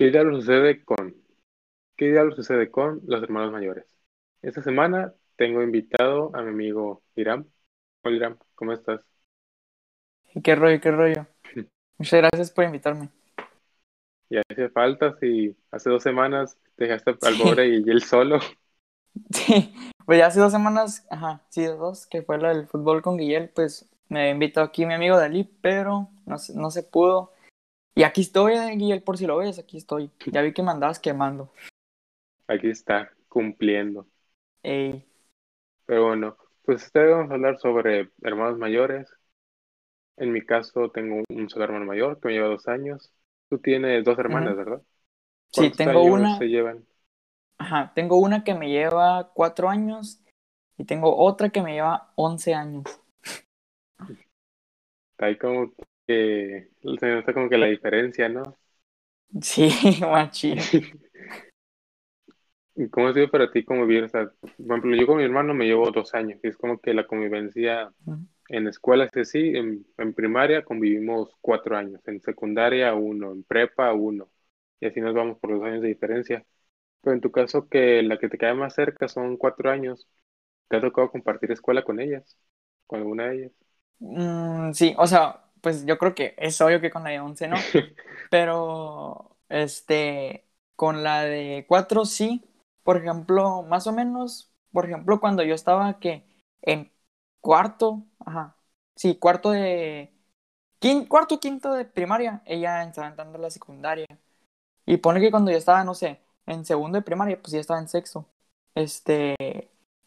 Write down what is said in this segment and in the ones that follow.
¿Qué diablo sucede con qué diablo sucede con los hermanos mayores? Esta semana tengo invitado a mi amigo Iram. Hola Iram, ¿cómo estás? ¿Qué rollo, qué rollo? Muchas gracias por invitarme. Ya hace falta si hace dos semanas te dejaste al pobre y él solo. Sí, pues ya hace dos semanas, ajá, sí, dos, que fue la del fútbol con Guillel, pues me invitó aquí mi amigo Dalí, pero no se, no se pudo. Y aquí estoy, eh, Guillel, por si lo ves, aquí estoy. Ya vi que me andabas quemando. Aquí está, cumpliendo. Ey, Pero bueno, pues esta vez vamos a hablar sobre hermanos mayores. En mi caso tengo un solo hermano mayor que me lleva dos años. Tú tienes dos hermanas. ¿verdad? Sí, ¿Cuántos tengo años una, se llevan? ajá, tengo una que me lleva cuatro años y tengo otra que me lleva once años. Está ahí como que se nota como que la diferencia, ¿no? Sí, machín. ¿Y ¿Cómo ha sido para ti convivir? O sea, por ejemplo, yo con mi hermano me llevo dos años y es como que la convivencia en escuelas y así, en, en primaria convivimos cuatro años, en secundaria uno, en prepa uno, y así nos vamos por los años de diferencia. Pero en tu caso, que la que te queda más cerca son cuatro años, ¿te ha tocado compartir escuela con ellas? ¿Con alguna de ellas? Mm, sí, o sea, pues yo creo que es obvio que con la de once no, pero este, con la de cuatro sí, por ejemplo, más o menos, por ejemplo, cuando yo estaba que en cuarto, ajá, sí, cuarto de, quin- cuarto, quinto de primaria, ella estaba entrando a la secundaria, y pone que cuando yo estaba, no sé, en segundo de primaria, pues ya estaba en sexto, este,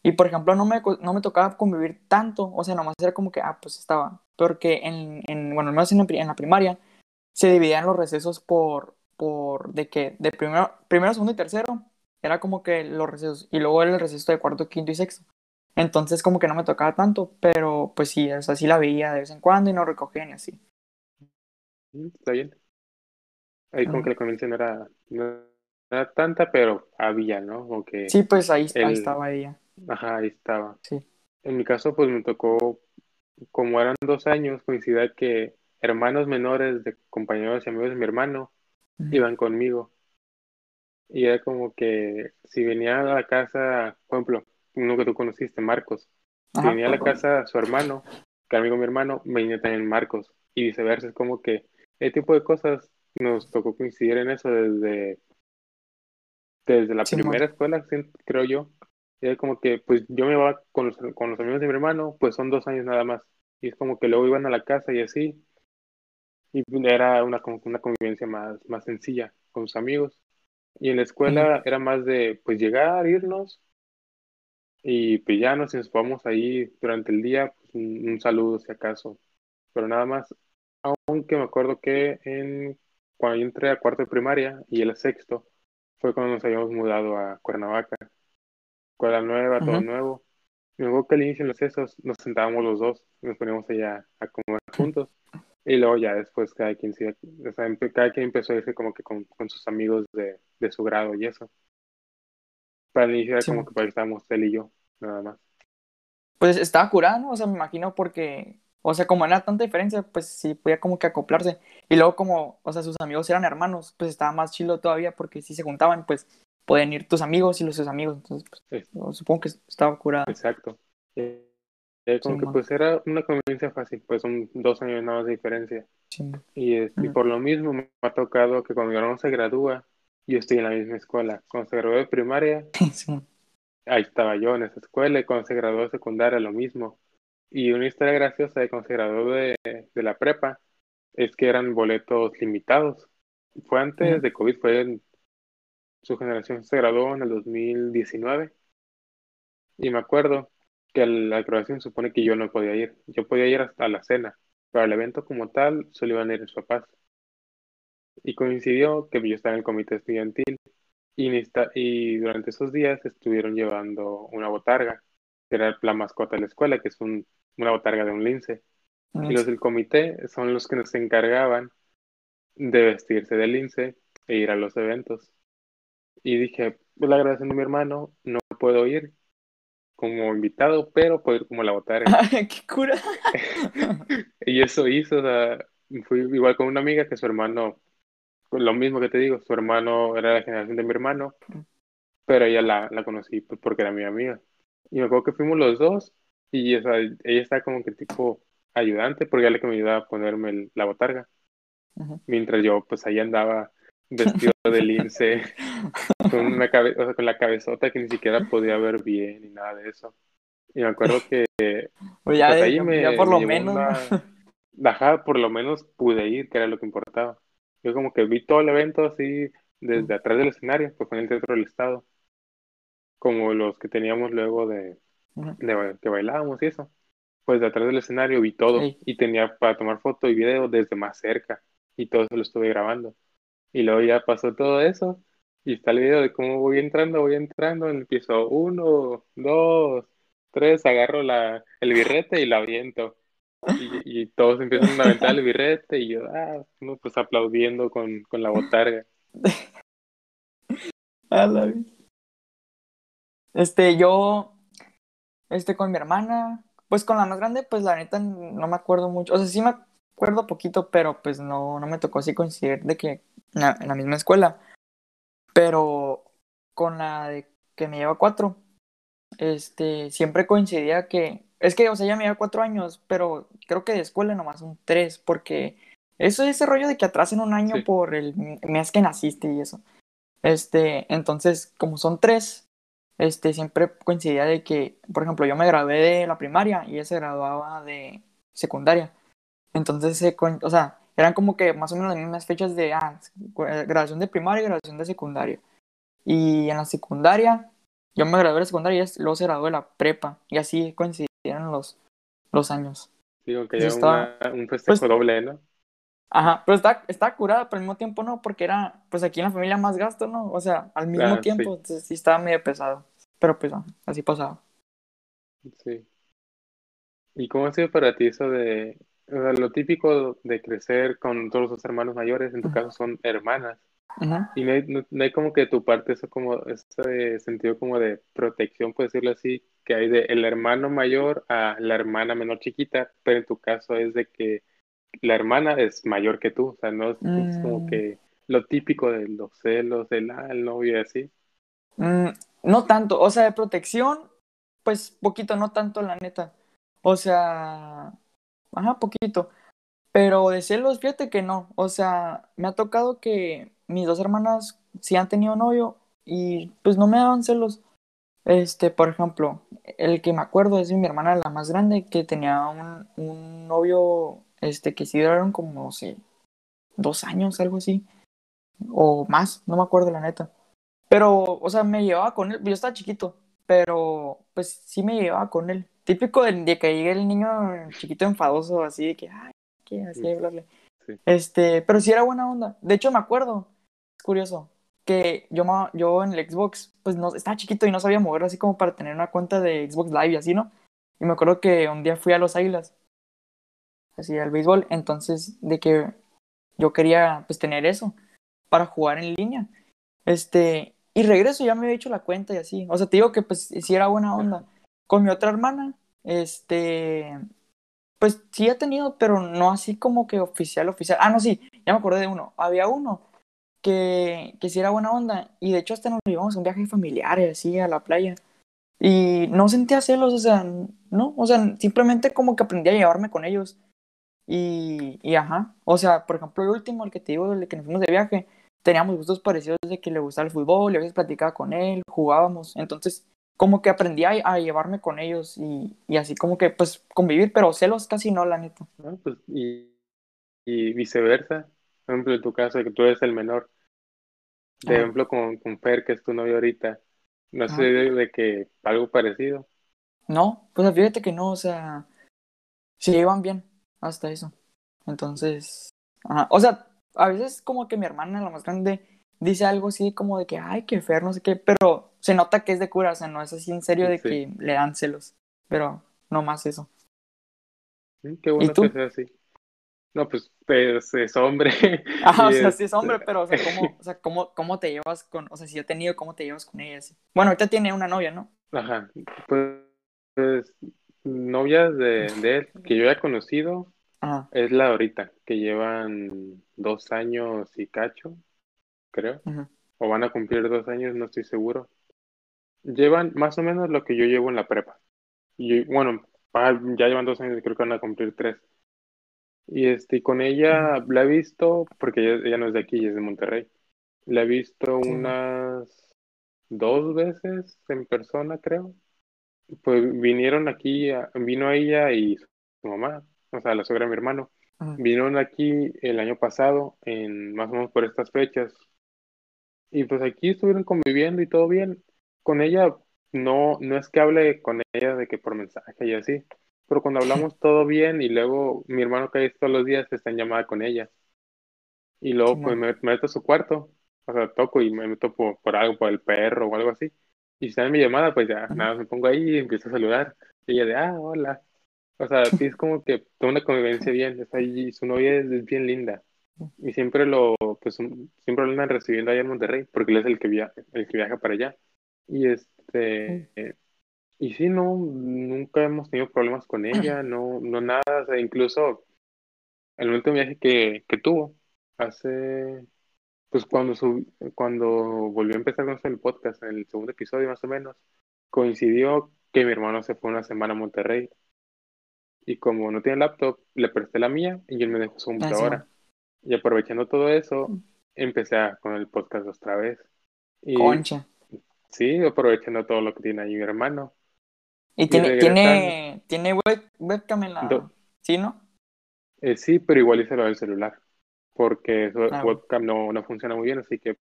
y por ejemplo, no me, no me tocaba convivir tanto, o sea, nomás era como que, ah, pues estaba, porque en, en bueno, al menos en en la primaria, se dividían los recesos por, por de que de primero, primero, segundo y tercero era como que los recesos y luego el receso de cuarto, quinto y sexto. Entonces como que no me tocaba tanto, pero pues sí, o sea, sí la veía de vez en cuando y no recogían y así. Mm, Está bien. Ahí como que la convivencia no era, no era tanta, pero había, ¿no? Como que Sí, pues ahí, ahí el, estaba ella. ajá, ahí estaba. Sí. En mi caso, pues me tocó, como eran dos años, coincidía que hermanos menores de compañeros y amigos de mi hermano iban conmigo. Y era como que si venía a la casa, por ejemplo, uno que tú conociste, Marcos, si Ajá. venía a la casa su hermano, que era amigo mi hermano, venía también Marcos. Y viceversa, es como que ese tipo de cosas nos tocó coincidir en eso desde, desde la primera escuela, creo yo. Y era como que, pues yo me iba con los, con los amigos de mi hermano, pues son dos años nada más. Y es como que luego iban a la casa y así. Y era una, como una convivencia más, más sencilla con sus amigos. Y en la escuela era más de, pues llegar, irnos y pues ya nos vamos ahí durante el día, pues un, un saludo si acaso. Pero nada más, aunque me acuerdo que en, cuando yo entré a cuarto de primaria y el sexto, fue cuando nos habíamos mudado a Cuernavaca. Escuela nueva, todo nuevo. Me acuerdo que al inicio en los esos nos sentábamos los dos, nos poníamos allá a comer juntos. Y luego ya después cada quien, se- o sea, cada quien empezó a irse como que con, con sus amigos de, de su grado y eso. Para el inicio era como que pues, estábamos él y yo, nada más. Pues estaba curada, ¿no? O sea, me imagino porque, o sea, como era tanta diferencia, pues sí podía como que acoplarse. Y luego como, o sea, sus amigos eran hermanos, pues estaba más chido todavía porque si se juntaban, pues pueden ir tus amigos y los sus amigos. Entonces, pues Es- supongo que estaba curada. exacto. Eh, eh, como que pues era una convivencia fácil, pues son dos años nada más de diferencia. Y, este, y Ujú. por lo mismo me ha tocado que cuando mi hermano se gradúa, yo estoy en la misma escuela. Cuando se graduó de primaria, ahí estaba yo en esa escuela y cuando se graduó de secundaria lo mismo. Y una historia graciosa de cuando se graduó de, de la prepa es que eran boletos limitados. Fue antes de COVID, fue en su generación se graduó en el 2019 y me acuerdo que la graduación supone que yo no podía ir. Yo podía ir hasta la cena, pero al evento como tal solo iban a ir mis papás. Y coincidió que yo estaba en el comité estudiantil y, durante esos días estuvieron llevando una botarga, que era la mascota de la escuela, que es un- una botarga de un lince. Y los del comité son los que nos encargaban de vestirse de lince e ir a los eventos. Y dije, pues la graduación de mi hermano, no puedo ir como invitado, pero puedo ir como la botarga. ¡Qué cura! Y eso hizo, o sea, fui igual con una amiga que su hermano lo mismo que te digo, su hermano era la generación de mi hermano, pero ella la, la conocí pues, porque era mi amiga. Y me acuerdo que fuimos los dos y ella está como que tipo ayudante porque ella le que me ayudaba a ponerme la botarga. Mientras yo pues ahí andaba vestido de lince, con, una cabe o sea, con la cabezota que ni siquiera podía ver bien ni nada de eso. Y me acuerdo que pues ya, pues ahí me, ya por lo menos. Una... por lo menos pude ir, que era lo que importaba. Yo como que vi todo el evento así desde atrás del escenario, pues fue en el Teatro del Estado. Como los que teníamos luego de, de que bailábamos y eso. Pues de atrás del escenario vi todo y tenía para tomar foto y video desde más cerca y todo eso lo estuve grabando. Y luego ya pasó todo eso y está el video de cómo voy entrando, voy entrando, empiezo uno, dos, tres, agarro la, el birrete y la aviento. Y, y todos empiezan a aventar el birrete y yo, ah, no, pues aplaudiendo con, con la botarga. Este, yo, este, con mi hermana, pues con la más grande, pues la neta no me acuerdo mucho. O sea, sí me acuerdo poquito, pero pues no, no me tocó así coincidir de que en la, misma escuela. Pero con la de que me lleva cuatro, este, siempre coincidía que, es que, o sea, ella me lleva cuatro años, pero creo que de escuela nomás son tres, porque eso es ese rollo de que atrasen un año por el mes que naciste y eso. Este, entonces, como son tres, este, siempre coincidía de que, por ejemplo, yo me gradué de la primaria y ella se graduaba de secundaria. Entonces, o sea, eran como que más o menos las mismas fechas de ah, graduación de primaria y graduación de secundaria. Y en la secundaria, yo me gradué de la secundaria y luego se graduó de la prepa. Y así coincidieron los, los años. Digo que ya un festejo pues doble, ¿no? Ajá, pero está, está curada, pero al mismo tiempo no, porque era, pues aquí en la familia más gasto, ¿no? O sea, al mismo tiempo, entonces sí estaba medio pesado. Pero pues así pasaba. Sí. ¿Y cómo ha sido para ti eso de, lo típico de crecer con todos los hermanos mayores, en tu caso son hermanas? Y no hay, como que tu parte, eso como, ese sentido como de protección, por decirlo así, que hay de el hermano mayor a la hermana menor chiquita, pero en tu caso es de que la hermana es mayor que tú, o sea, no es, como mm. que lo típico de los celos, del ah, el novio y así. Mm, no tanto, o sea, de protección, pues poquito, no tanto la neta. O sea, ajá, poquito. Pero de celos, fíjate que no. O sea, me ha tocado que mis dos hermanas sí han tenido novio y pues no me daban celos. Este, por ejemplo, el que me acuerdo es de mi hermana, la más grande, que tenía un, un novio, este, que sí duraron como, no sé, dos años, algo así. O más, no me acuerdo la neta. Pero, o sea, me llevaba con él, yo estaba chiquito, pero pues sí me llevaba con él. Típico de, que llegue el niño chiquito enfadoso, así de que, ay, ¿qué? Así hablarle. Este, pero sí era buena onda. De hecho, me acuerdo, es curioso, que yo, yo en el Xbox, pues no, estaba chiquito y no sabía mover así como para tener una cuenta de Xbox Live y así, ¿no? Y me acuerdo que un día fui a los Águilas, así al béisbol, entonces de que yo quería pues tener eso para jugar en línea. Este, y regreso, ya me había hecho la cuenta y así. O sea, te digo que pues sí era buena onda. Con mi otra hermana, este, pues sí he tenido, pero no así como que oficial, oficial. Ah, no, sí, ya me acordé de uno. Había uno que, que sí era buena onda y de hecho hasta nos llevamos a un viaje familiar así a la playa. Y no sentía celos, o sea, no, o sea, simplemente como que aprendí a llevarme con ellos. Y, y ajá, o sea, por ejemplo, el último, el que te digo, el que nos fuimos de viaje, teníamos gustos parecidos de que le gustaba el fútbol, y a veces platicaba con él, jugábamos, entonces como que aprendí a, llevarme con ellos y, y, así como que pues convivir, pero celos casi no, la neta. pues, y, y, viceversa, por ejemplo, en tu caso, que tú eres el menor, de ejemplo con, con Fer, que es tu novio ahorita, no sé de, que algo parecido. No, pues fíjate que no, o sea, se llevan bien hasta eso. Entonces, o sea, a veces como que mi hermana, la más grande, dice algo así como de que, ay, qué feo, no sé qué, pero se nota que es de cura, o sea, no es así en serio de que le dan celos, pero no más eso. qué bueno que sea así. No, pues, pues es hombre. Ajá, o sea, sí es hombre, pero, o sea, ¿cómo, o sea ¿cómo, ¿cómo te llevas con, o sea, si he tenido, ¿cómo te llevas con ella? Así? Bueno, ahorita tiene una novia, ¿no? Ajá, pues, pues novias de, de él, que yo he conocido, es la ahorita, que llevan dos años y cacho. creo. O van a cumplir dos años, no estoy seguro. Llevan más o menos lo que yo llevo en la prepa. Y bueno, ya llevan dos años creo que van a cumplir tres. Y este, con ella la he visto, porque ella, no es de aquí, es de Monterrey. La he visto unas dos veces en persona, creo. Pues vinieron aquí, vino ella y su mamá, o sea, la suegra de mi hermano. Vinieron aquí el año pasado, en más o menos por estas fechas. Y pues aquí estuvieron conviviendo y todo bien. Con ella, no, no es que hable con ella de que por mensaje y así, pero cuando hablamos todo bien y luego mi hermano que todos los días está en llamada con ella. Y luego pues me, meto a su cuarto, o sea, toco y me meto por, por algo, por el perro o algo así. Y si está en mi llamada, pues ya, nada, me pongo ahí y empiezo a saludar. Y ella de, ah, hola. O sea, sí es como que toda una convivencia bien. Está allí, su novia es, bien linda. Y siempre lo, pues, siempre lo andan recibiendo allá en Monterrey, porque él es el que, viaja, el que viaja para allá. Y este, y sí, no, nunca hemos tenido problemas con ella, no, no nada, o sea, incluso el último viaje que, que tuvo, hace, pues cuando, cuando volvió a empezar con el podcast, en el segundo episodio más o menos, coincidió que mi hermano se fue una semana a Monterrey. Y como no tiene laptop, le presté la mía y él me dejó su ah, computadora. Y aprovechando todo eso, mm. empecé con el podcast otra vez. Y, Concha. Sí, aprovechando todo lo que tiene ahí mi hermano. ¿Y, tiene, tiene, tiene webcam en la... ¿Sí, no? Eh, sí, pero igual hice lo del celular porque su ah, webcam no, no funciona muy bien, así que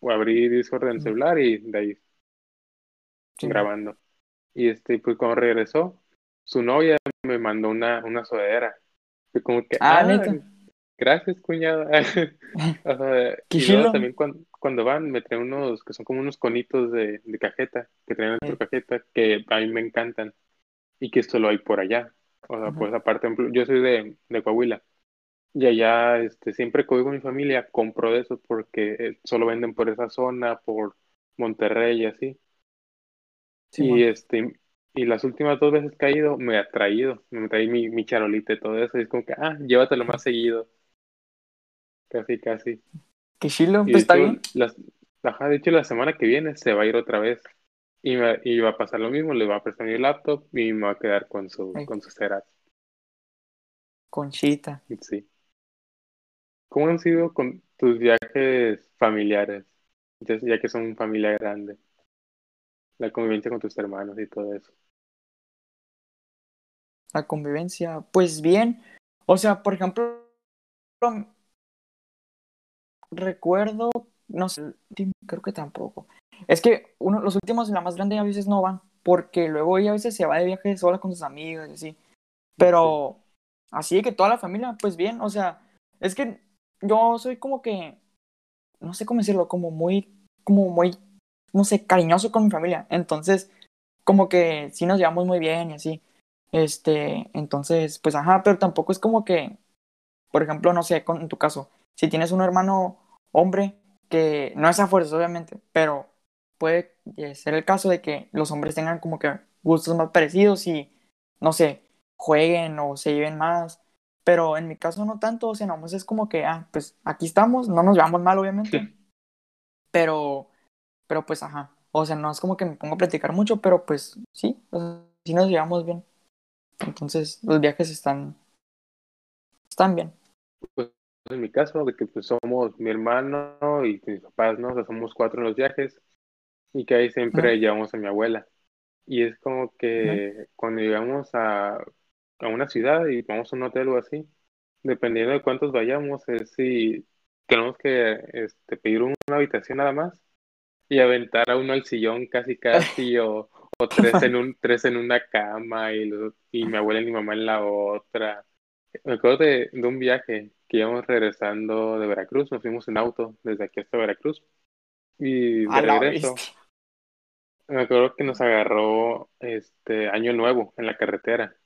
voy a abrir Discord en celular y de ahí grabando. Y este, pues cuando regresó, su novia me mandó una, una sudadera. Fue como que, ah, ah gracias, cuñada. o sea, y también cuando, cuando, van, me traen unos que son como unos conitos de, de cajeta, que traen en su cajeta, que a mí me encantan y que esto lo hay por allá. O sea, pues aparte, yo soy de, de Coahuila y allá, este, siempre que voy con mi familia, compro de eso porque eh, solo venden por esa zona, por Monterrey y así. y este, y las últimas dos veces que he ido, me ha traído, me traí mi, mi charolita y todo eso. Y es como que, ah, llévatelo más seguido. Casi, casi. Qué chilo, pues está bien. Las, ajá, de hecho, la semana que viene se va a ir otra vez. Y, me, y va a pasar lo mismo, le va a prestar mi laptop y me va a quedar con, su, con sus ceras. Conchita. Sí. ¿Cómo han sido con tus viajes familiares? Ya que son familia grande. La convivencia con tus hermanos y todo eso. La convivencia, pues bien. O sea, por ejemplo, recuerdo, no sé, creo que tampoco. Es que uno, los últimos, la más grande, a veces no van, porque luego ella a veces se va de viaje sola con sus amigos y así. Pero así de que toda la familia, pues bien, o sea, es que yo soy como que, no sé cómo decirlo, como muy, como muy, no sé, cariñoso con mi familia. Entonces, como que sí nos llevamos muy bien y así. Este, entonces, pues ajá, pero tampoco es como que, por ejemplo, no sé, con, en tu caso, si tienes un hermano hombre, que no es a fuerza, obviamente, pero puede ser el caso de que los hombres tengan como que gustos más parecidos y, no sé, jueguen o se lleven más pero en mi caso no tanto, o sea, nomás es como que, ah, pues aquí estamos, no nos llevamos mal, obviamente. Pero, pero pues, ajá. O sea, no es como que me pongo a platicar mucho, pero pues sí, sí nos llevamos bien. Entonces, los viajes están, están bien. Pues en mi caso, de que pues somos mi hermano y mis papás, ¿no? O sea, somos cuatro en los viajes y que ahí siempre llevamos a mi abuela. Y es como que cuando llegamos a a una ciudad y vamos a un hotel o así, dependiendo de cuántos vayamos, es si tenemos que este, pedir una habitación nada más y aventar a uno al sillón casi casi o, o tres en un tres en una cama y, y mi abuela y mi mamá en la otra. Me acuerdo de, de un viaje que íbamos regresando de Veracruz, nos fuimos en auto desde aquí hasta Veracruz y de regreso. Me acuerdo que nos agarró este año nuevo en la carretera.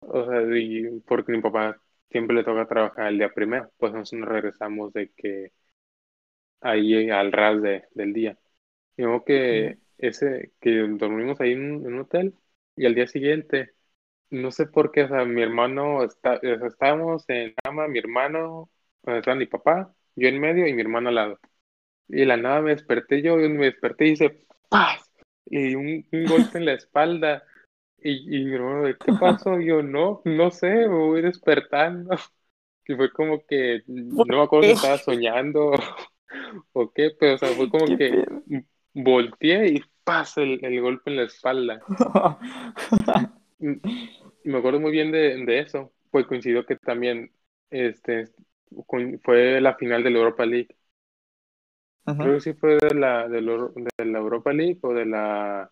O sea, y porque mi papá siempre le toca trabajar el día primero, pues nosotros nos regresamos de que ahí al ras de, del día. Digo que ese, que dormimos ahí en, un hotel y al día siguiente, no sé por qué, o sea, mi hermano, está, estábamos en cama, mi hermano, donde mi papá, yo en medio y mi hermano al lado. Y de la nada me desperté yo, y me desperté y hice ¡paz! Y un, un golpe en la espalda. Y, y mi hermano, ¿de ¿qué pasó? Y yo, no, no sé, me voy despertando. Y fue como que, no me acuerdo si estaba soñando o qué, pero o sea, fue como ¿Qué que volteé y ¡paz! El, el golpe en la espalda. Me acuerdo muy bien de, de eso, pues coincidió que también este, fue la final de la Europa League. Creo que sí fue de la, de la, de la Europa League o de la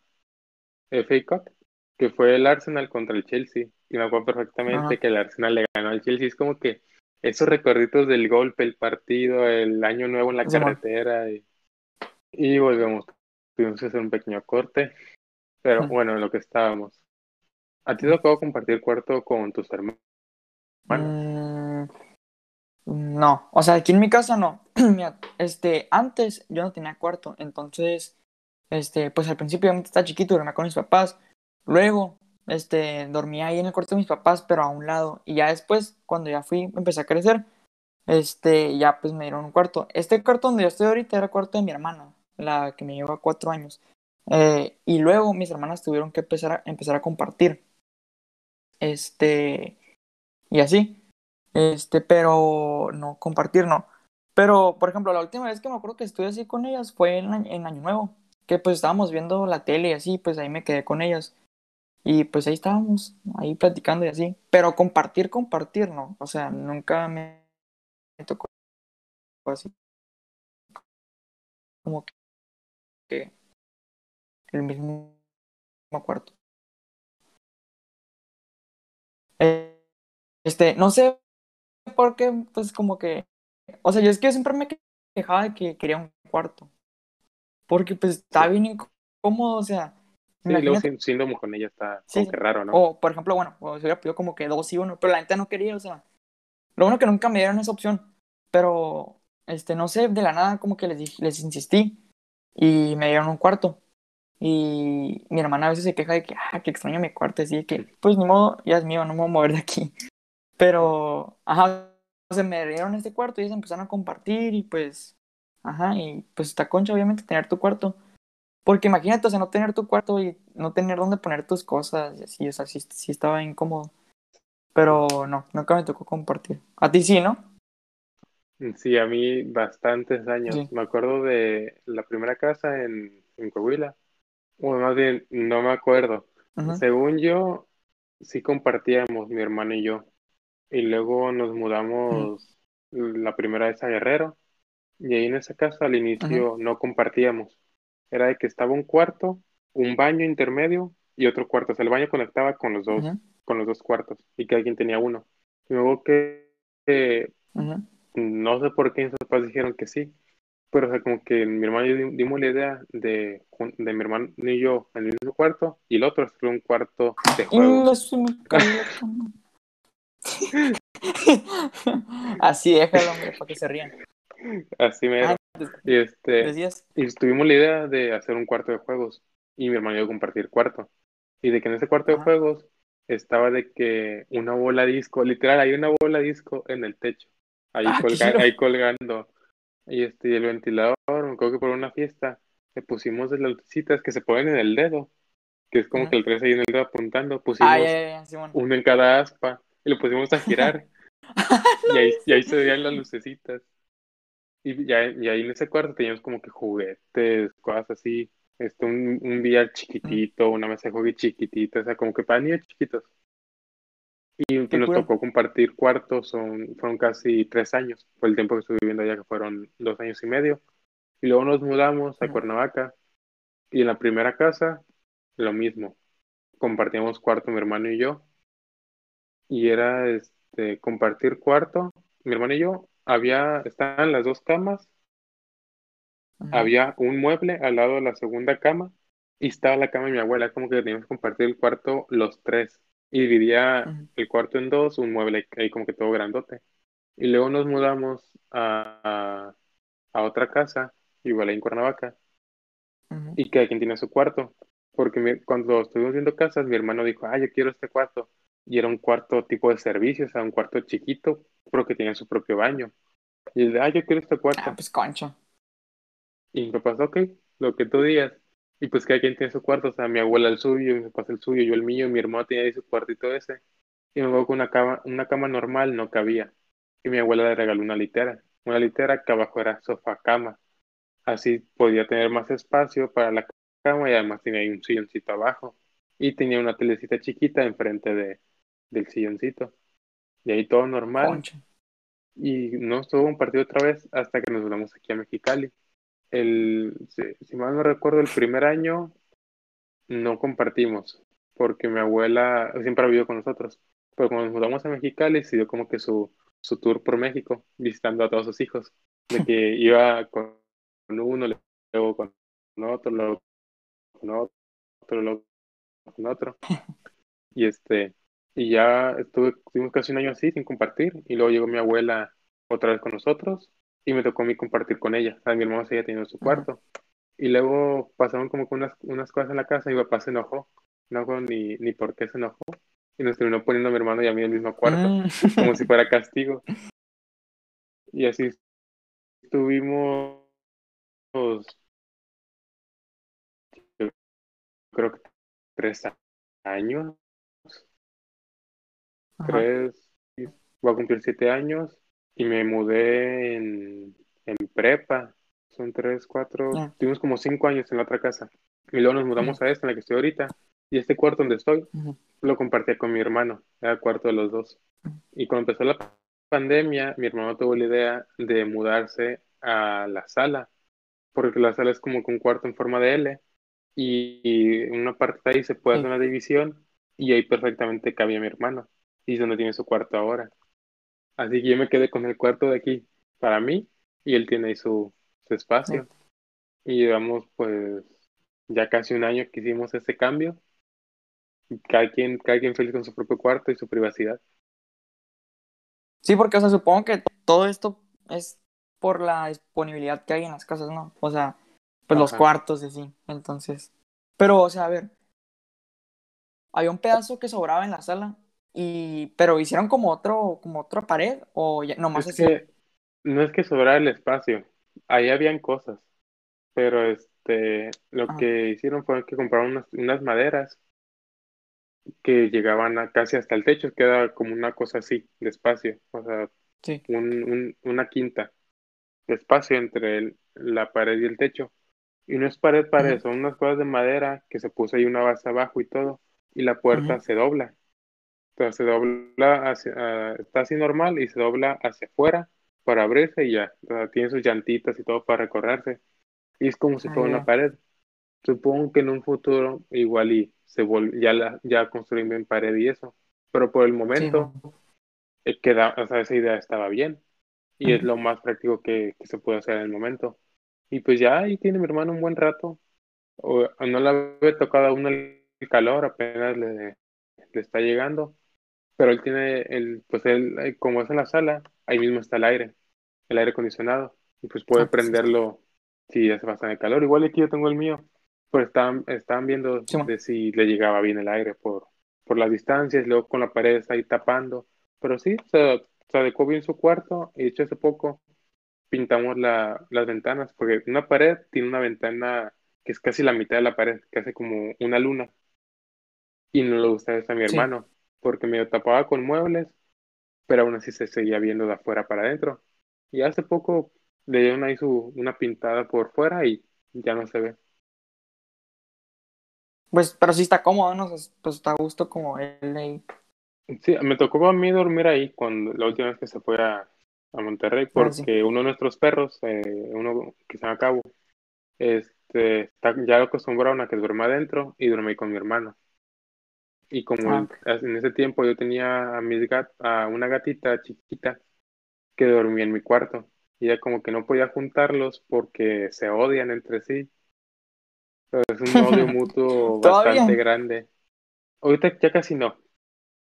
FA Cup, que fue el Arsenal contra el Chelsea. Y me acuerdo perfectamente Ajá. que el Arsenal le ganó al Chelsea. Es como que esos recuerditos del golpe, el partido, el año nuevo en la carretera y, y volvemos. Tuvimos que hacer un pequeño corte, pero bueno, en lo que estábamos. ¿A ti te tocó compartir cuarto con tus hermanos? Mm, no, o sea, aquí en mi casa no. Este, antes yo no tenía cuarto, entonces, este, pues al principio obviamente estaba chiquito, dormía con mis papás. Luego, este, dormía ahí en el cuarto de mis papás, pero a un lado. Y ya después, cuando ya fui, empecé a crecer, este, ya pues me dieron un cuarto. Este cuarto donde yo estoy ahorita era el cuarto de mi hermana, la que me lleva cuatro años. Eh, y luego mis hermanas tuvieron que empezar a, empezar a compartir. Este, y así. Este, pero no, compartir no. Pero, por ejemplo, la última vez que me acuerdo que estuve así con ellas fue en, en Año Nuevo, que pues estábamos viendo la tele y así, pues ahí me quedé con ellas. Y pues ahí estábamos, ahí platicando y así. Pero compartir, compartir, no. O sea, nunca me tocó así como que el mismo cuarto. Este, no sé por qué, pues como que, o sea, yo es que yo siempre me quejaba de que quería un cuarto. Porque pues está bien incómodo, o sea, Sí, luego siendo, siendo con ella está sí, como que raro, ¿no? o por ejemplo, bueno, o se hubiera pedido como que dos y uno, pero la neta no quería, o sea, lo bueno que nunca me dieron esa opción, pero, este, no sé, de la nada como que les dije, les insistí y me dieron un cuarto. Y mi hermana a veces se queja de que, ah, que extraño mi cuarto, así de que, pues ni modo, ya es mío, no me voy a mover de aquí. Pero, ajá, se me dieron este cuarto y ellos empezaron a compartir y pues, ajá, y pues está concha obviamente tener tu cuarto. Porque imagínate, o sea, no tener tu cuarto y no tener dónde poner tus cosas y así, o sea, sí, sí estaba incómodo. Pero no, nunca me tocó compartir. A ti sí, ¿no? Sí, a mí bastantes años. Sí. Me acuerdo de la primera casa en, en Coahuila. Bueno, más bien, no me acuerdo. Ujú, Según yo, sí compartíamos mi hermano y yo. Y luego nos mudamos la primera vez a Guerrero. Y ahí en esa casa al inicio no compartíamos. Era de que estaba un cuarto, un baño intermedio y otro cuarto. O sea, el baño conectaba con los dos, con los dos cuartos y cada quien tenía uno. Y luego que, que no sé por qué mis papás dijeron que sí, pero o sea, como que mi hermano y yo di- dimos la idea de, de mi hermano y yo en el mismo cuarto y el otro hacer un cuarto de juegos. Inga su mi caleta, no. Así déjalo, hombre, para que se rían. Así mero. Ah, des- Y este, decías. y tuvimos la idea de hacer un cuarto de juegos y mi hermano y yo compartir cuarto. Y de que en ese cuarto de juegos estaba de que una bola disco, literal, hay una bola disco en el techo, ahí, Ah, colga- ahí colgando. Y este, y el ventilador, me acuerdo que por una fiesta le pusimos de las lucecitas que se ponen en el dedo, que es como que el traes ahí en el dedo apuntando, Ah, pusimos uno en cada aspa y lo pusimos a girar y ahí, y ahí se veían las lucecitas. Y, ya, y ahí en ese cuarto teníamos como que juguetes, cosas así, este, un, un VR chiquitito, una mesa de juego chiquitita, o sea, como que para niños chiquitos. Y, nos cura. tocó compartir cuartos, son, fueron casi tres años, fue el tiempo que estuve viviendo allá, que fueron dos años y medio. Y luego nos mudamos a. Cuernavaca, y en la primera casa, lo mismo, compartíamos cuarto mi hermano y yo, y era este, compartir cuarto, mi hermano y yo, había, estaban las dos camas, había un mueble al lado de la segunda cama, y estaba la cama de mi abuela, como que teníamos que compartir el cuarto los tres, y dividía el cuarto en dos, un mueble ahí como que todo grandote. Y luego nos mudamos a, a, a otra casa, igual ahí en Cuernavaca, y cada quien tiene su cuarto. Porque mi- cuando estuvimos viendo casas, mi hermano dijo, ah, yo quiero este cuarto. Y era un cuarto tipo de servicio, o sea, un cuarto chiquito, pero que tenía su propio baño. Y él, ah, yo quiero este Ah, cuarto. pues concha. Y mi papá, ok, lo que tú digas. Y pues cada quien tiene su cuarto, o sea, mi abuela el suyo, mi papá el suyo, yo el mío, mi hermano tenía ahí su cuartito ese. Y me acuerdo que una cama, una cama normal no cabía. Y mi abuela le regaló una litera, una litera que abajo era sofá cama. Así podía tener más espacio para la cama y además tenía ahí un silloncito abajo. Y tenía una telecita chiquita enfrente de, del silloncito. Y ahí todo normal. Concha. Y no estuvo un partido otra vez hasta que nos mudamos aquí a Mexicali. El, si, si mal no recuerdo, el primer año no compartimos, porque mi abuela siempre ha vivido con nosotros. Pero cuando nos mudamos a Mexicali, se dio como que su, su tour por México, visitando a todos sus hijos. De que iba con uno, luego con otro, luego con otro, luego con otro. Y este, y ya estuve, estuvimos casi un año así sin compartir. Y luego llegó mi abuela otra vez con nosotros y me tocó a mí compartir con ella. O sea, mi hermano seguía teniendo su cuarto. Y luego pasaron como que unas, unas cosas en la casa y mi papá se enojó. No acuerdo ni, ni por qué se enojó. Y nos terminó poniendo a mi hermano y a mí en el mismo cuarto, Mm. como si fuera castigo. Y así estuvimos, yo creo que tres años, Ajá. tres, voy a cumplir siete años y me mudé en, en prepa. Son tres, cuatro, tuvimos como cinco años en la otra casa. Y luego nos mudamos a esta en la que estoy ahorita. Y este cuarto donde estoy lo compartía con mi hermano, era el cuarto de los dos. Y cuando empezó la pandemia, mi hermano tuvo la idea de mudarse a la sala, porque la sala es como que un cuarto en forma de L, y, y en una parte de ahí se puede hacer una división, y ahí perfectamente cabía mi hermano, y es donde tiene su cuarto ahora. Así que yo me quedé con el cuarto de aquí para mí, y él tiene ahí su, su espacio. Y llevamos pues ya casi un año que hicimos ese cambio. Cada quien, cada quien feliz con su propio cuarto y su privacidad. Sí, porque, o sea, supongo que todo esto es por la disponibilidad que hay en las casas, ¿no? O sea, pues los Ajá. cuartos y así. Entonces. Pero, o sea, a ver. Había un pedazo que sobraba en la sala. Y. Pero hicieron como otro, como otra pared. O ya, nomás Es así. que no es que sobrara el espacio, ahí habían cosas, pero este, lo Ajá. que hicieron fue que compraron unas, unas maderas que llegaban a casi hasta el techo, queda como una cosa así de espacio, o sea, Sí. un, un- una quinta de espacio entre el- la pared y el techo. Y no es pared, pared, Ujú. son unas cosas de madera que se puso ahí una base abajo y todo, y la puerta se dobla. Entonces se dobla hacia, ah, está así normal y se dobla hacia afuera para abrirse y ya. O sea, tiene sus llantitas y todo para recorrerse. Y es como si Ah, fuera una pared. Supongo que en un futuro igual y se vol ya la, ya construyen en pared y eso. Pero por el Sí, momento, mo- eh, queda, o sea, esa idea estaba bien. Y es lo más práctico que, que se puede hacer en el momento. Y pues ya ahí tiene mi hermano un buen rato. O, no le había tocado aún el calor, apenas le, le está llegando. Pero él tiene, el, pues él, eh, como es en la sala, ahí mismo está el aire, el aire acondicionado. Y pues puede Ah, sí prenderlo si hace bastante calor. Igual aquí yo tengo el mío. Pero estaban, estaban viendo Sí, mo- de si le llegaba bien el aire por, por las distancias, luego con la pared ahí tapando. Pero sí, se, se adecuó bien su cuarto. Y de hecho hace poco pintamos la, las ventanas, porque una pared tiene una ventana que es casi la mitad de la pared, que hace como una luna. Y no le gusta eso a mi Sí. hermano, porque me lo tapaba con muebles, pero aún así se seguía viendo de afuera para adentro. Y hace poco le dieron ahí su, una pintada por fuera y ya no se ve. Pues, pero sí está cómodo, ¿no? Pues está a gusto como él ahí. Sí, me tocó a mí dormir ahí cuando la última vez que se fue a, a Monterrey, Ah, sí. porque uno de nuestros perros, eh, uno que se llama Cabo, este, está- ya lo acostumbraron a que duerma adentro y duerme ahí con mi hermano. Y como Ah, en ese tiempo yo tenía a mis gat, a una gatita chiquita que dormía en mi cuarto, y ya como que no podía juntarlos porque se odian entre sí. Pero es un odio mutuo bastante Todavía. grande. Ahorita ya casi no,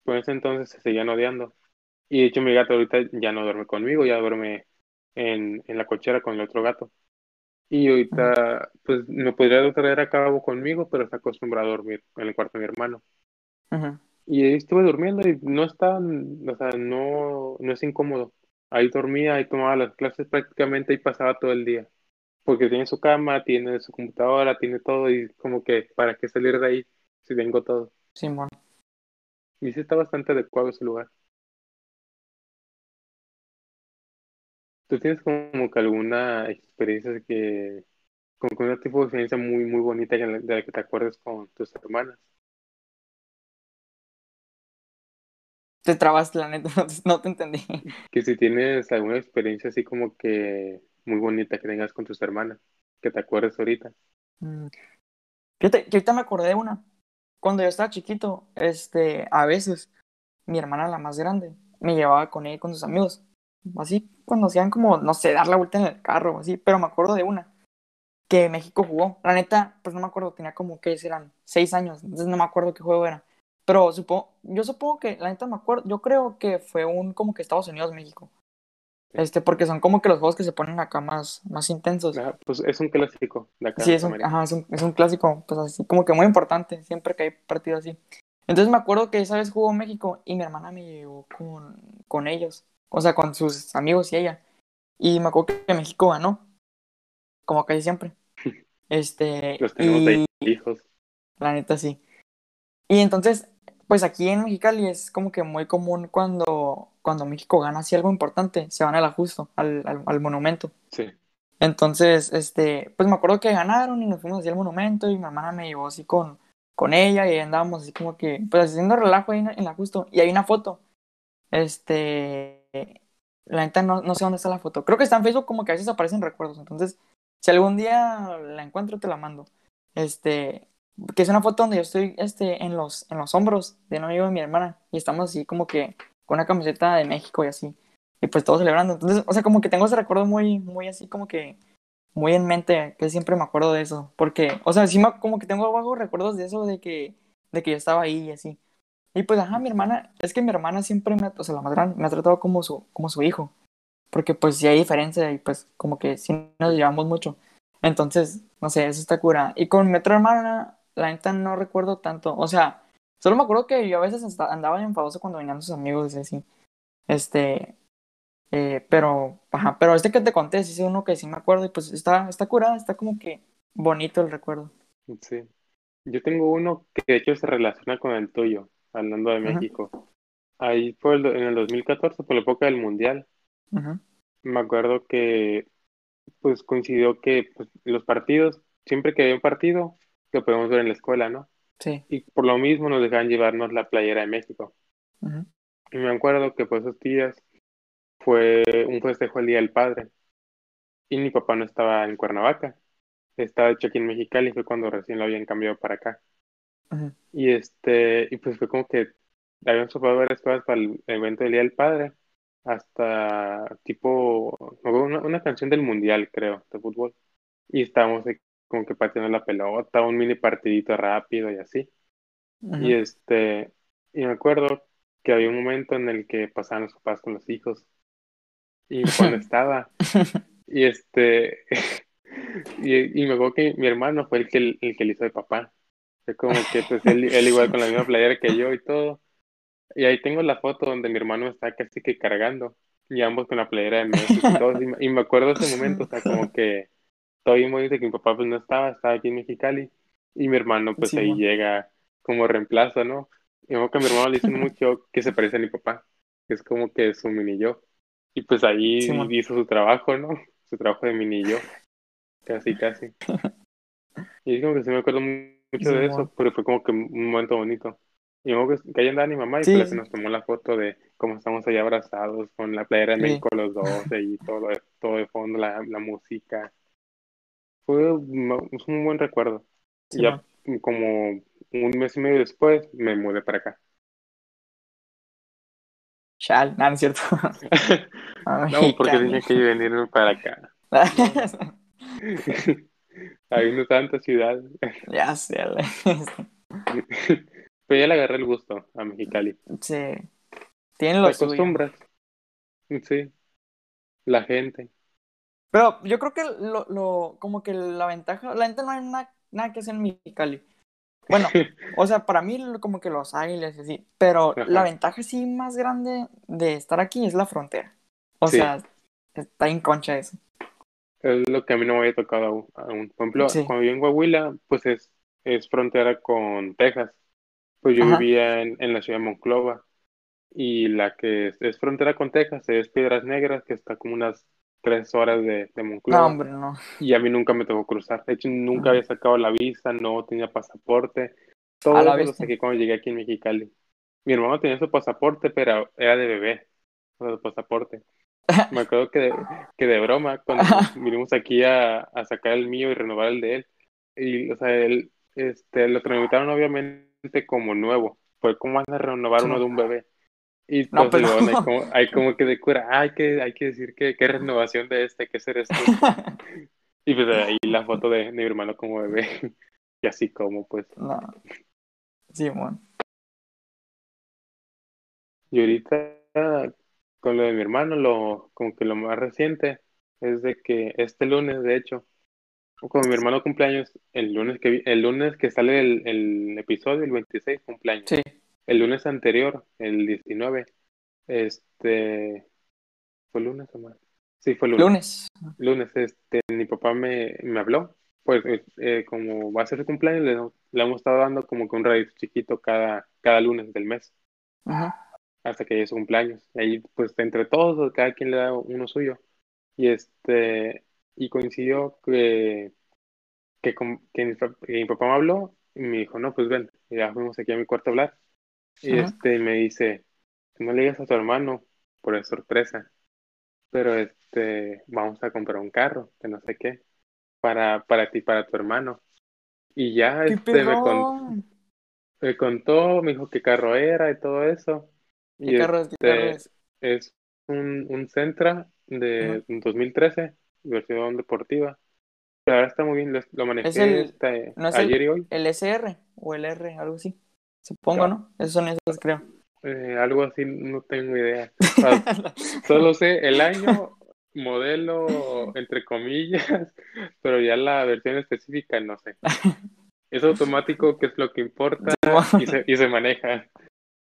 por ese entonces se seguían odiando. Y de hecho mi gato ahorita ya no duerme conmigo, ya duerme en, en la cochera con el otro gato. Y ahorita, pues me podría traer a cabo conmigo, pero está acostumbrado a dormir en el cuarto de mi hermano. Y ahí estuve durmiendo y no está, o sea, no, no es incómodo. Ahí dormía, ahí tomaba las clases prácticamente y pasaba todo el día. porque tiene su cama, tiene su computadora, tiene todo y como que, ¿para qué salir de ahí si tengo todo? Simón. Y sí está bastante adecuado ese lugar. ¿Tú tienes como que alguna experiencia que, como que un tipo de experiencia muy, muy bonita de la, de la que te acuerdes con tus hermanas? Te trabaste, la neta, no te, no te entendí. Que si tienes alguna experiencia así como que muy bonita que tengas con tus hermanas, que te acuerdes ahorita. Mm. Que ahorita me acordé de una. Cuando yo estaba chiquito, este, a veces, mi hermana, la más grande, me llevaba con ella y con sus amigos. Así, cuando hacían como, no sé, dar la vuelta en el carro así. Pero me acuerdo de una, que México jugó. La neta, pues no me acuerdo, tenía como que eran seis años, entonces no me acuerdo qué juego era. Pero supongo, yo supongo que, la neta me acuerdo, yo creo que fue un como que Estados Unidos-México. Este, porque son como que los juegos que se ponen acá más, más intensos. Ah, pues es un clásico de acá. Sí, es un, ajá, es un, es un clásico, pues así, como que muy importante, siempre que hay partido así. Entonces me acuerdo que esa vez jugó México y mi hermana me llevó con, con ellos, o sea, con sus amigos y ella. Y me acuerdo que México ganó, como casi siempre. Este, Los tenemos y ahí hijos. la neta sí. Y entonces, pues aquí en Mexicali es como que muy común cuando, cuando México gana así algo importante, se van al ajusto, al, al, al monumento. Sí. Entonces, este, pues me acuerdo que ganaron y nos fuimos así al monumento y mi hermana me llevó así con, con ella y andábamos así como que, pues haciendo relajo ahí en, en la justo. Y hay una foto. Este, la neta no, no sé dónde está la foto. Creo que está en Facebook como que a veces aparecen recuerdos. Entonces, si algún día la encuentro, te la mando. Este, que es una foto donde yo estoy, este, en los, en los hombros de un amigo de mi hermana y estamos así como que con una camiseta de México y así. Y pues todos celebrando. Entonces, o sea, como que tengo ese recuerdo muy, muy así como que muy en mente, que siempre me acuerdo de eso. Porque, o sea, me- como que tengo bajos recuerdos de eso, de que, de que yo estaba ahí y así. Y pues, ajá, mi hermana, es que mi hermana siempre me, o sea, la más grande, me ha tratado como su, como su hijo. Porque pues sí hay diferencia y pues como que sí nos llevamos mucho. Entonces, no sé, eso está cura. Y con mi otra hermana, la neta no recuerdo tanto. O sea, solo me acuerdo que yo a veces andaba enfadoso cuando venían sus amigos y así. Este, eh, pero, ajá, pero este que te conté, sí es uno que sí me acuerdo y pues está, está curado, está como que bonito el recuerdo. Sí. Yo tengo uno que de hecho se relaciona con el tuyo, hablando de. México. Ahí fue el en el 2014, por la época del Mundial. Ujú, Me acuerdo que pues coincidió que pues, los partidos, siempre que había un partido, lo podemos ver en la escuela, ¿no? Sí. Y por lo mismo nos dejaban llevarnos la playera de México. ujú, Y me acuerdo que por esos días fue un festejo el Día del Padre. Y mi papá no estaba en Cuernavaca, estaba hecho aquí en Mexicali, fue cuando recién lo habían cambiado para acá. ujú. Y este, y pues fue como que habíamos ocupado varias cosas para el evento del Día del Padre, hasta tipo, una, una canción del Mundial, creo, de fútbol. Y estábamos como que pateando la pelota, un mini partidito rápido y así. Y este, y me acuerdo que había un momento en el que pasaban los papás con los hijos. Y no estaba. Y este, y, y me acuerdo que mi hermano fue el que, el que le hizo de papá. Fue como que pues él, él igual con la misma playera que yo y todo. Y ahí tengo la foto donde mi hermano está casi que cargando. Y ambos con la playera de México y todo. Y, me- y me acuerdo ese momento, o sea, como que todavía muy de que mi papá pues no estaba, estaba aquí en Mexicali. Y mi hermano pues ahí llega como reemplazo, ¿no? Y acuerdo que a mi hermano le dicen mucho que se parece a mi papá, que es como que su mini yo. Y pues ahí hizo su trabajo, ¿no? Su trabajo de mini yo, casi, casi. Y es como que sí me acuerdo mu- mucho de eso, pero fue como que un momento bonito. Y acuerdo que, ahí andaba mi mamá y Sí, que sí, nos tomó la foto de cómo estamos allá abrazados con la playera de. México los dos y todo de, todo de fondo, la, la música. Fue un, buen recuerdo. Ya como un mes y medio después me mudé para acá. Chal, nada, no es cierto. No, porque tenía que venirme para acá. No. Habiendo tantas ciudades. Ya sé. Pero ya le agarré el gusto a Mexicali. Sí, tiene Te lo suyo. acostumbras. Sí, la gente. Pero yo creo que lo, lo, como que la ventaja, la gente no hay nada, nada que hacer en Mexicali. Bueno, o sea, para mí como que los águilas y así, pero la ventaja sí más grande de estar aquí es la frontera. O Sí. sea, está en concha eso. Es lo que a mí no me había tocado aún. aún. Por ejemplo, Sí. cuando viví en Coahuila, pues es, es frontera con Texas. Pues yo Ajá. vivía en, en la ciudad de Monclova. Y la que es, es frontera con Texas es Piedras Negras, que está como unas tres horas de, de No, hombre, no. Y a mí nunca me tocó cruzar. De hecho, nunca había sacado la visa, no tenía pasaporte. Todo eso lo bestia. saqué cuando llegué aquí en Mexicali. Mi hermano tenía su pasaporte, pero era de bebé. O su pasaporte. Me acuerdo que de, que de broma, cuando vinimos aquí a, a sacar el mío y renovar el de él, y, o sea, él, este, lo tramitaron obviamente como nuevo. Fue como van a renovar uno de un bebé. Y No, entonces pero- luego hay, como, hay como que de cura, "Ah, hay que, hay que decir que, es renovación de este, que ese eres tú. Y pues ahí la foto de, de mi hermano como bebé. Y así como, pues. no. Simón. Y ahorita, con lo de mi hermano, lo, como que lo más reciente es de que este lunes, de hecho, como mi hermano cumpleaños, el lunes que, el lunes que sale el, el episodio, el 26 cumpleaños. Sí. El lunes anterior, el 19, este, ¿fue lunes o más? Sí, fue lunes. Lunes. lunes, este, mi papá me, me habló, pues eh, eh, como va a ser su cumpleaños, le, le hemos estado dando como que un radito chiquito cada, cada lunes del mes, Ajá. hasta que llegue su cumpleaños. Y ahí, pues, entre todos, cada quien le da uno suyo. Y este, y coincidió que, que, que mi, que mi papá me habló y me dijo, no, pues ven, Y ya fuimos aquí a mi cuarto a hablar. Y Ajá. este, me dice, no le digas a tu hermano, por es sorpresa, pero este, vamos a comprar un carro, que no sé qué, para, para ti, para tu hermano. Y ya ¡Qué este, me, con- me contó, me dijo qué carro era y todo eso. ¿Qué Y carro este, carro es? es un, un Sentra de 2013, versión deportiva. Pero ahora está muy bien, lo, lo manejé Es el- este, ¿no es el- ayer y hoy. ¿El SR o el R? Algo así. Supongo, No. ¿no? Esos son esos, creo. Eh, algo así, no tengo idea. Solo sé el año, modelo, entre comillas, pero ya la versión específica no sé. Es automático, que es lo que importa, y se, y se maneja.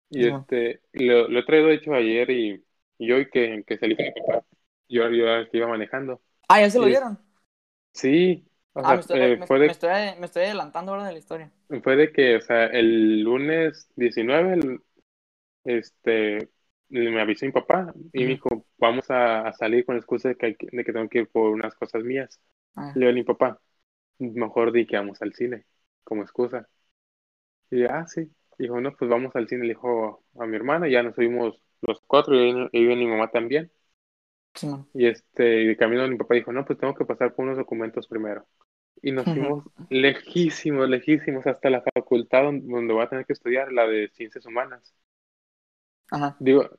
Y este, lo, lo he traído de hecho ayer y, y hoy que, que salí con mi papá, yo, yo iba manejando. Ah, ya se lo dieron. Sí, o Ah, me estoy, eh, me- fue, me de, estoy, me estoy adelantando ahora de la historia. fue de que, o sea, el lunes 19, el- este, me avisó mi papá y me dijo, vamos a, a salir con la excusa de que, hay que- de que tengo que ir por unas cosas mías. Ah, Le digo a mi papá, mejor di que vamos al cine, como excusa. Y ah, sí. Dijo, no, pues vamos al cine, le dijo a mi hermana, y ya nos subimos los cuatro, y y iba mi mamá también. Y este, y de camino mi papá dijo, no, pues tengo que pasar por unos documentos primero. Y nos fuimos lejísimos, lejísimos, hasta la facultad donde, donde voy a tener que estudiar, la de ciencias humanas. Ajá. Digo,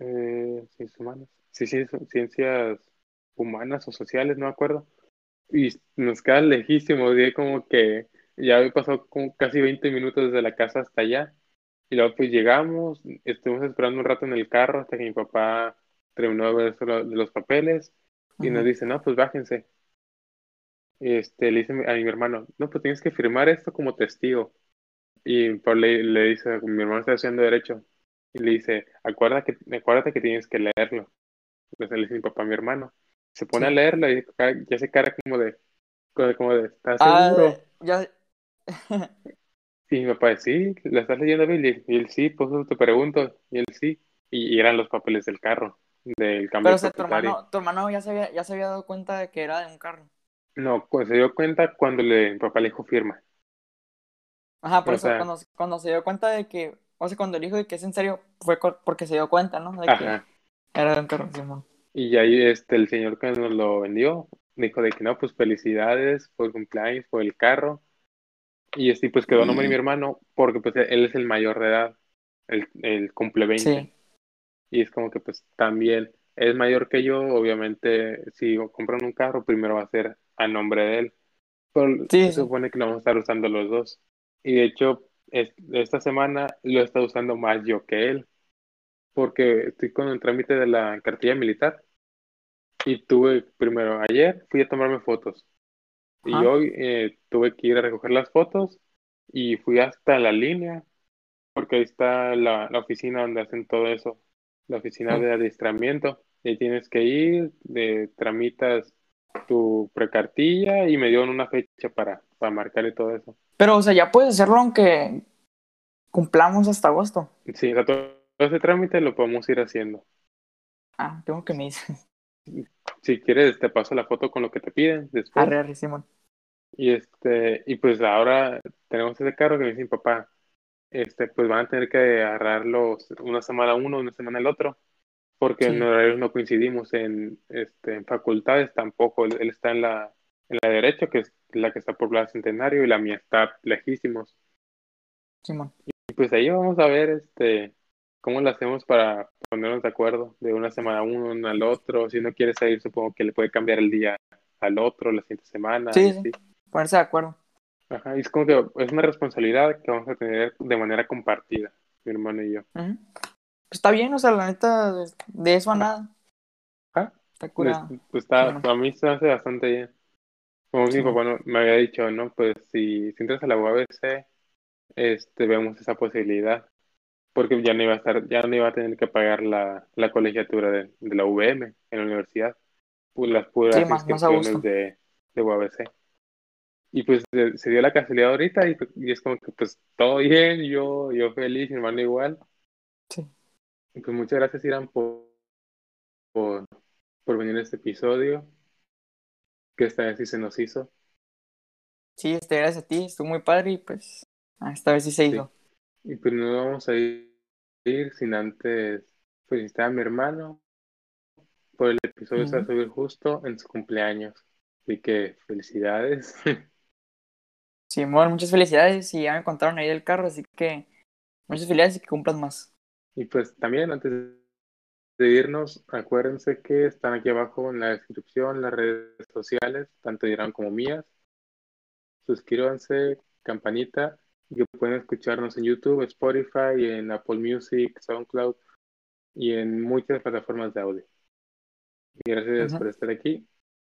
eh, ciencias humanas. Sí, ciencias humanas o sociales, no me acuerdo. Y nos queda lejísimos, y como que ya había pasado como casi 20 minutos desde la casa hasta allá. Y luego pues llegamos, estuvimos esperando un rato en el carro hasta que mi papá terminó de ver eso lo- de los papeles y nos dice, no, pues bájense. Y este, le dice a mi hermano, no, pues tienes que firmar esto como testigo. Y por le, le dice, mi hermano está haciendo derecho. Y le dice, acuérdate que, acuérdate que tienes que leerlo. Entonces le dice mi papá a mi hermano. Se pone Sí. a leerlo y ya se cara como de, como de, ¿estás Ah, seguro? ya. Y mi papá, sí, ¿la estás leyendo, Billy? Y él, sí, pues te pregunto. Y él, sí. Y, y eran los papeles del carro, del cambio Pero, o sea, tu hermano, tu hermano ya se había, ya se había dado cuenta de que era de un carro. No, pues se dio cuenta cuando le, mi papá le dijo firma. Ajá, por O eso, sea- cuando, cuando se dio cuenta de que, o sea, cuando le dijo de que es en serio, fue porque se dio cuenta, ¿no? De que Ajá. era de un carro, Simón. Y ahí este, el señor que nos lo vendió dijo de que no, pues felicidades por el cumpleaños, por el carro. Y este, pues quedó nombre de mi hermano porque pues él es el mayor de edad. Él, él cumple 20. Sí. Y es como que pues también es mayor que yo, obviamente si compran un carro primero va a ser a nombre de él. Pero Sí, se supone que lo vamos a estar usando los dos. Y de hecho, es- esta semana lo he estado usando más yo que él. Porque estoy con el trámite de la cartilla militar. Y tuve primero, ayer fui a tomarme fotos. Y Ajá. hoy eh, tuve que ir a recoger las fotos y fui hasta la línea, porque ahí está la, la oficina donde hacen todo eso, la oficina Sí. de adiestramiento. Y tienes que ir, de, tramitas tu precartilla y me dieron una fecha para, para marcar y todo eso. Pero, o sea, ya puedes hacerlo aunque cumplamos hasta agosto. Sí, o sea, todo ese trámite lo podemos ir haciendo. Ah, tengo que me dices. Si quieres, te paso la foto con lo que te piden después. Arre, arre, Simón. Y este, y pues ahora tenemos ese carro que me dice mi papá, este, pues van a tener que agarrarlos una semana uno, una semana el otro, porque Sí. en horarios no coincidimos en, este, en facultades tampoco. Él, él está en la, en la derecha, que es la que está por Plaza Centenario, y la mía está lejísimos. Simón. Y pues ahí vamos a ver, este, cómo lo hacemos para ponernos de acuerdo de una semana uno, una al otro. Si no quiere salir, supongo que le puede cambiar el día al otro, la siguiente semana. Sí, sí. Ponerse de acuerdo. Ajá, y es como que es una responsabilidad que vamos a tener de manera compartida, mi hermano y yo. Pues está bien, o sea, la neta, de, eso a nada. Ajá. Está Es- curado. pues está, Simón. a mí se hace bastante bien. Como mi Simón. papá no- me había dicho, ¿no? Pues si, si entras a la UABC, este, vemos esa posibilidad. Porque ya no iba a estar, ya no iba a tener que pagar la, la colegiatura de, de la UVM en la universidad. Pues las puras Sí, más- más inscripciones gusto. de, de UABC. Y pues se, se dio la casualidad ahorita y, y es como que pues todo bien, yo, yo feliz, mi hermano igual. Sí. Y pues muchas gracias, Irán, por, por, por venir a este episodio, que esta vez sí se nos hizo. Sí, este, gracias a ti, estuvo muy padre y pues esta vez sí se Sí. hizo. Y pues no vamos a ir, ir sin antes felicitar a mi hermano por el episodio que se va a subir justo en su cumpleaños. Así que felicidades. Simón, muchas felicidades y ya me contaron ahí del carro, así que muchas felicidades y que cumplas más. Y pues también antes de irnos, acuérdense que están aquí abajo en la descripción las redes sociales, tanto Irán como mías. Suscríbanse, campanita, y que pueden escucharnos en YouTube, Spotify, en Apple Music, SoundCloud y en muchas plataformas de audio. Y gracias por estar aquí